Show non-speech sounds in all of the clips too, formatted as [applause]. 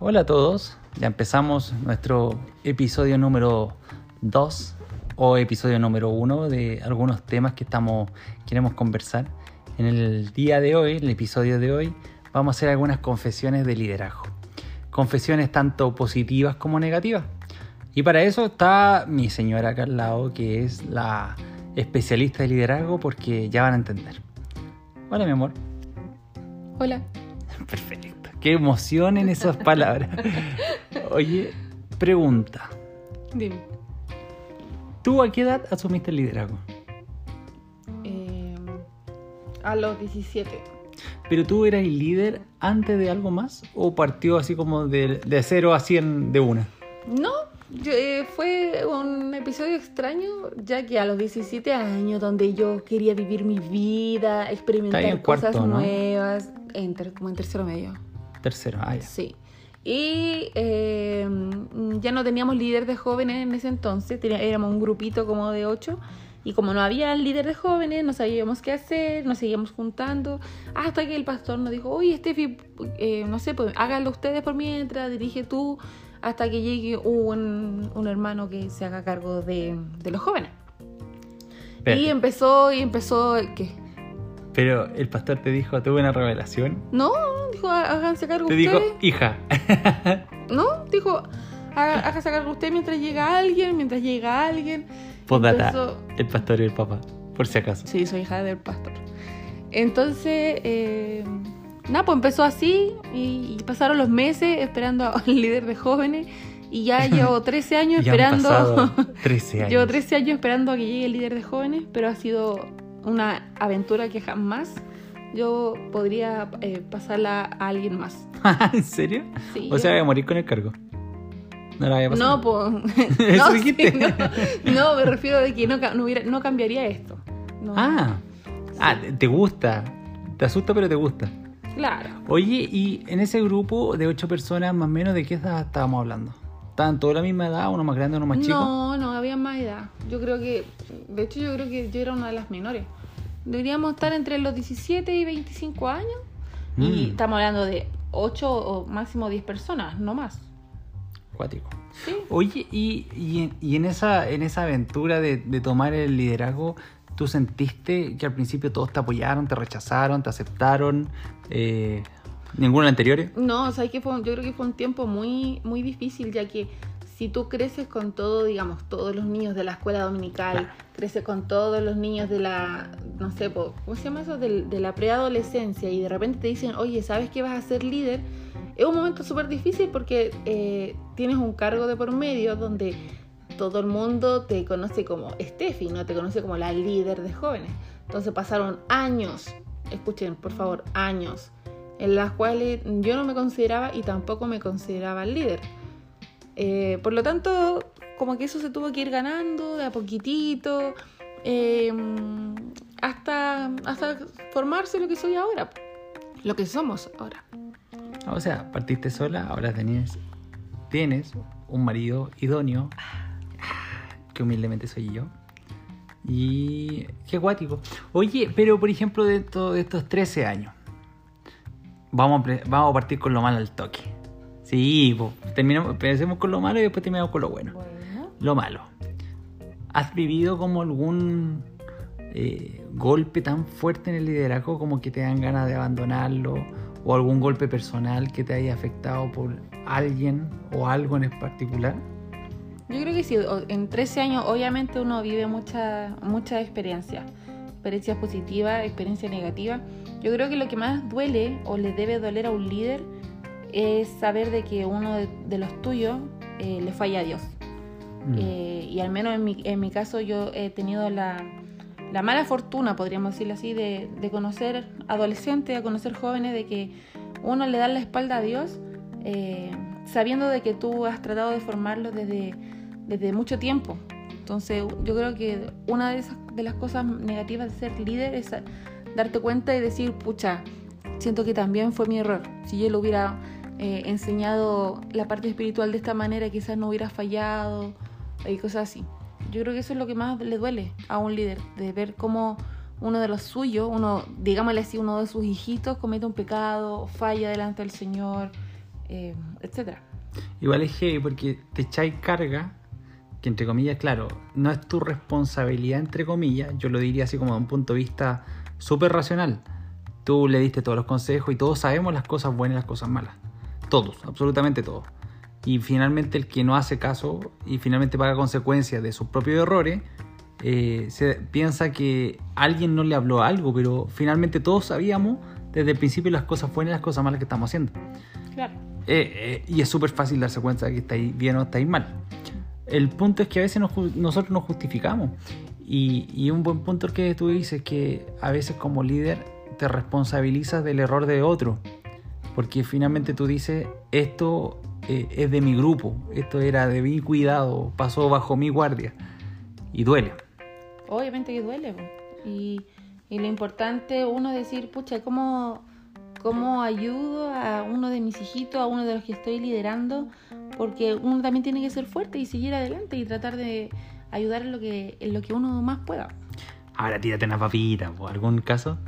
Hola a todos, ya empezamos nuestro episodio número 2 o episodio número 1 de algunos temas que estamos queremos conversar. En el día de hoy, el episodio de hoy, vamos a hacer algunas confesiones de liderazgo. Confesiones tanto positivas como negativas. Y para eso está mi señora acá al lado, que es la especialista de liderazgo, porque ya van a entender. Hola, mi amor. Hola. [laughs] Perfecto. Qué emoción en esas palabras. Oye, pregunta. Dime. ¿Tú a qué edad asumiste el liderazgo? Eh, a los 17. ¿Pero tú eras el líder antes de algo más? ¿O partió así como de, de 0 a 100 de una? No, yo, eh, fue un episodio extraño, ya que a los 17 años, donde yo quería vivir mi vida, experimentar cosas cuarto, ¿no? nuevas, en como en tercero medio. Tercero, ah, ya. Sí. Y eh, ya no teníamos líder de jóvenes en ese entonces, tenía- éramos un grupito como de ocho. Y como no había líder de jóvenes, no sabíamos qué hacer, nos seguíamos juntando. Hasta que el pastor nos dijo, oye, Steffi, eh, no sé, pues háganlo ustedes por mientras, dirige tú, hasta que llegue un, un hermano que se haga cargo de, de los jóvenes. Y empezó, y empezó, ¿qué? Pero el pastor te dijo, tuve una revelación. No, dijo, háganse cargo Te ustedes. dijo, hija. [laughs] No, dijo, "Haga- hágase cargo usted mientras llega alguien, mientras llega alguien. Postdata, el pastor y el papá, por si acaso. Sí, soy hija del pastor. Entonces, eh, nada, pues empezó así y, y pasaron los meses esperando al [laughs] líder de jóvenes y ya [laughs] llevo 13 años esperando. pasado 13 años. llevo 13 años esperando a que llegue el líder de jóvenes, pero ha sido una aventura que jamás yo podría eh, pasarla a alguien más. [laughs] ¿En serio? Sí, O sea, voy a morir con el cargo. No la voy a pasar. No, pues. [laughs] [laughs] ¿Eso no, dijiste? sí, no, no, me refiero de que no, no, hubiera- no cambiaría esto. No. Ah, ah, te gusta. Te asusta, pero te gusta. Claro. Oye, y en ese grupo de ocho personas, más o menos, ¿de qué edad estábamos hablando? ¿Estaban todos de la misma edad? ¿Uno más grande, uno más chico? No, no, había más edad. Yo creo que. De hecho, yo creo que yo era una de las menores. Deberíamos estar entre los 17 y 25 años. Y Mm. estamos hablando de 8 o máximo 10 personas, no más. Cuático. Sí. Oye, y, y en- y en, esa, en esa aventura de, de tomar el liderazgo, ¿tú sentiste que al principio todos te apoyaron, te rechazaron, te aceptaron? Eh, ¿Ninguno anterior? No, o sea, que fue, yo creo que fue un tiempo muy, muy difícil, ya que si tú creces con todo, digamos, todos los niños de la escuela dominical, Claro. creces con todos los niños de la, no sé, ¿cómo se llama eso? De, de la preadolescencia y de repente te dicen, oye, ¿sabes que vas a ser líder? Es un momento súper difícil porque eh, tienes un cargo de por medio donde todo el mundo te conoce como Steffi, no te conoce como la líder de jóvenes. Entonces pasaron años, escuchen por favor, años, en las cuales yo no me consideraba y tampoco me consideraba el líder. Eh, por lo tanto, como que eso se tuvo que ir ganando de a poquitito, eh, hasta, hasta formarse lo que soy ahora, lo que somos ahora. O sea, partiste sola, ahora tenés, tienes un marido idóneo, que humildemente soy yo. Y qué guático. Oye, pero por ejemplo, de, to- de estos 13 años, vamos a, vamos a partir con lo malo al toque. Sí, po, terminamos, empecemos con lo malo y después terminamos con lo bueno. Bueno. Lo malo. ¿Has vivido como algún eh, golpe tan fuerte en el liderazgo como que te dan ganas de abandonarlo? ¿O algún golpe personal que te haya afectado por alguien o algo en particular? Yo creo que sí, en 13 años obviamente uno vive mucha, mucha experiencia, experiencias positivas, experiencias negativas. Yo creo que lo que más duele o le debe doler a un líder es saber de que uno de, de los tuyos eh, le falla a Dios. Mm. Eh, y al menos en mi, en mi caso yo he tenido la, la mala fortuna, podríamos decirlo así, de, de conocer adolescentes, a conocer jóvenes, de que uno le da la espalda a Dios, eh, sabiendo de que tú has tratado de formarlos desde, desde mucho tiempo. Entonces yo creo que una de, esas, de las cosas negativas de ser líder es darte cuenta y decir, pucha, siento que también fue mi error. Si yo le hubiera eh, enseñado la parte espiritual de esta manera, quizás no hubiera fallado y cosas así. Yo creo que eso es lo que más le duele a un líder, de ver cómo uno de los suyos, uno, digámosle así, uno de sus hijitos comete un pecado, falla delante del Señor, eh, etcétera. Igual es heavy porque te echáis carga, que entre comillas, claro, no es tu responsabilidad, entre comillas, yo lo diría así como de un punto de vista súper racional. Tú le diste todos los consejos y todos sabemos las cosas buenas y las cosas malas. Todos, absolutamente todos. Y finalmente el que no hace caso y finalmente paga consecuencias de sus propios errores, eh, se piensa que alguien no le habló algo, pero finalmente todos sabíamos desde el principio las cosas buenas y las cosas malas que estamos haciendo. Claro. Eh, eh, y es súper fácil darse cuenta de que estáis bien o estáis mal. El punto es que a veces nos nosotros nos justificamos. Y, y un buen punto que tú dices que a veces como líder te responsabilizas del error de otro. Porque finalmente tú dices, esto eh, es de mi grupo, esto era de mi cuidado, pasó bajo mi guardia. Y duele. Obviamente que duele. Y, y lo importante uno decir, pucha, ¿cómo, ¿cómo ayudo a uno de mis hijitos, a uno de los que estoy liderando? Porque uno también tiene que ser fuerte y seguir adelante y tratar de ayudar en lo que, en lo que uno más pueda. Ahora tírate una papita, ¿por algún caso?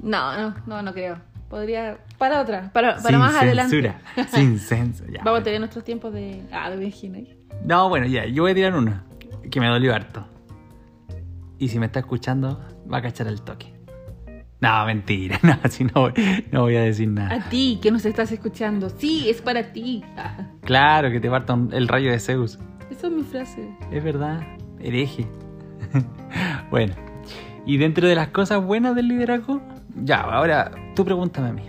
No, no, no, no creo. Podría. Para otra, para, para Sin más adelante. censura. Sin censura. [laughs] ya, Vamos a tener nuestros tiempos de. Ah, de Virginia. No, bueno, ya, yo voy a tirar una que me dolió harto. Y si me está escuchando, va a cachar el toque. No, mentira, [laughs] no, así no, voy- no voy a decir nada. A ti que nos estás escuchando. Sí, es para ti. [laughs] Claro que te parta el rayo de Zeus. esa es mi frase. Es verdad, hereje. bueno, y dentro de las cosas buenas del liderazgo, ya, ahora tú pregúntame a mí.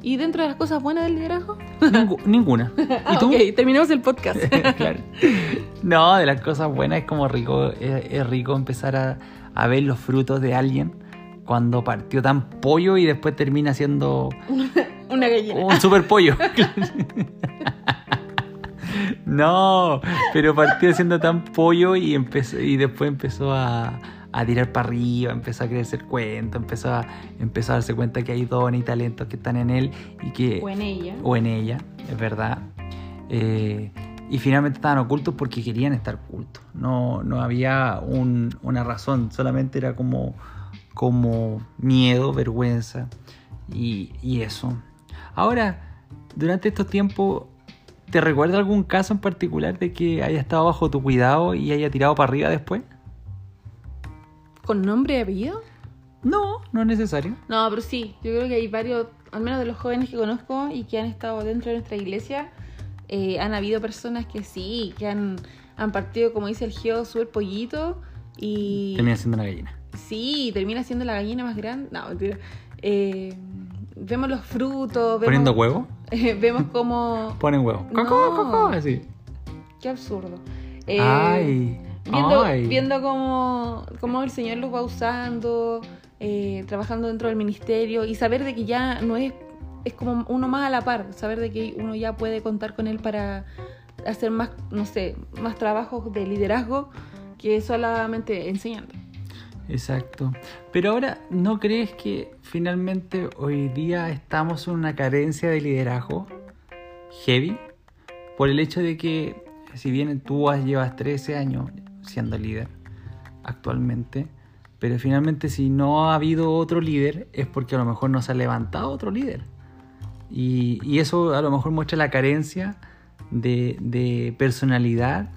¿Y dentro de las cosas buenas del liderazgo? Ningu- [laughs] ninguna. ¿Y Ah, tú? ok, terminamos el podcast. [laughs] claro. No, de las cosas buenas es como rico, es, es rico empezar a, a ver los frutos de alguien cuando partió tan pollo y después termina siendo [laughs] Una gallina. un super pollo. no, pero partió siendo tan pollo y empezó y después empezó a, a tirar para arriba, empezó a crecer cuento, empezó a, empezó a darse cuenta que hay dones y talentos que están en él y que O en ella. o en ella, es verdad. Eh, y finalmente estaban ocultos porque querían estar ocultos. No, no había un- una razón, solamente era como, como miedo, vergüenza y, y eso. Ahora, durante estos tiempos, ¿te recuerda algún caso en particular de que haya estado bajo tu cuidado y haya tirado para arriba después? ¿Con nombre y apellido? No, no es necesario. No, pero sí. Yo creo que hay varios, al menos de los jóvenes que conozco y que han estado dentro de nuestra iglesia, eh, han habido personas que sí, que han, han partido, como dice el Geo, súper pollito y... Termina siendo una gallina. Sí, termina siendo la gallina más grande. No, mentira. Eh, vemos los frutos, vemos, ¿Poniendo huevo? [laughs] vemos cómo... Ponen huevo. No. Coco, coco, así. Qué absurdo. Eh, Ay. Viendo, ay. viendo cómo, cómo el Señor los va usando, eh, trabajando dentro del ministerio y saber de que ya no es, es como uno más a la par, saber de que uno ya puede contar con él para hacer más, no sé, más trabajos de liderazgo que solamente enseñando. Exacto. Pero ahora, ¿no crees que finalmente hoy día estamos en una carencia de liderazgo heavy? Por el hecho de que, si bien tú llevas 13 años siendo líder actualmente, pero finalmente si no ha habido otro líder es porque a lo mejor no se ha levantado otro líder. Y, y eso a lo mejor muestra la carencia de, de personalidad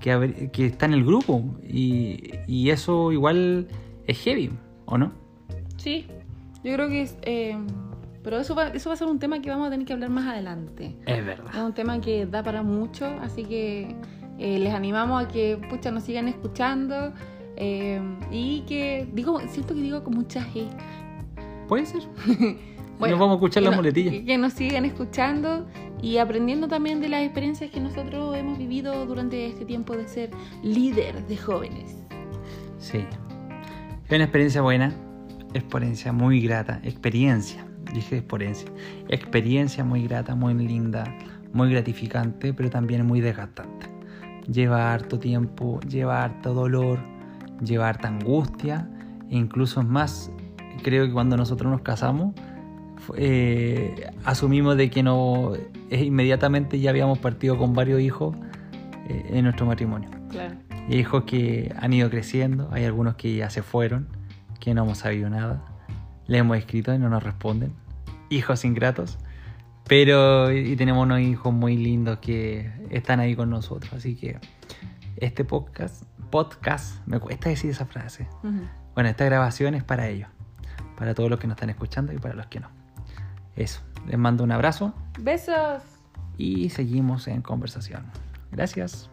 que, que está en el grupo. Y, y eso igual es heavy, ¿o no? Sí, yo creo que es... eh, pero eso va, eso va a ser un tema que vamos a tener que hablar más adelante. Es Es verdad. un tema que da para mucho, así que eh, les animamos a que pucha, nos sigan escuchando eh, y que digo, siento que digo con mucha G. Puede ser. [laughs] Bueno, Nos vamos a escuchar las no- muletillas. Que, que nos sigan escuchando y aprendiendo también de las experiencias que nosotros hemos vivido durante este tiempo de ser líder de jóvenes. Sí. Es una experiencia buena, experiencia muy grata, experiencia, dije experiencia, experiencia muy grata, muy linda, muy gratificante, pero también muy desgastante. Lleva harto tiempo, lleva harto dolor, lleva harta angustia, e incluso es más, creo que cuando nosotros nos casamos, eh, asumimos de que no, eh, inmediatamente ya habíamos partido con varios hijos eh, en nuestro matrimonio. Claro. Hijos que han ido creciendo, hay algunos que ya se fueron, que no hemos sabido nada. Le hemos escrito y no nos responden. Hijos ingratos. Pero, y tenemos unos hijos muy lindos que están ahí con nosotros. Así que este podcast, podcast, me cuesta decir esa frase. Bueno, esta grabación es para ellos, para todos los que nos están escuchando y para los que no. Eso, les mando un abrazo Besos. y seguimos en conversación. Gracias.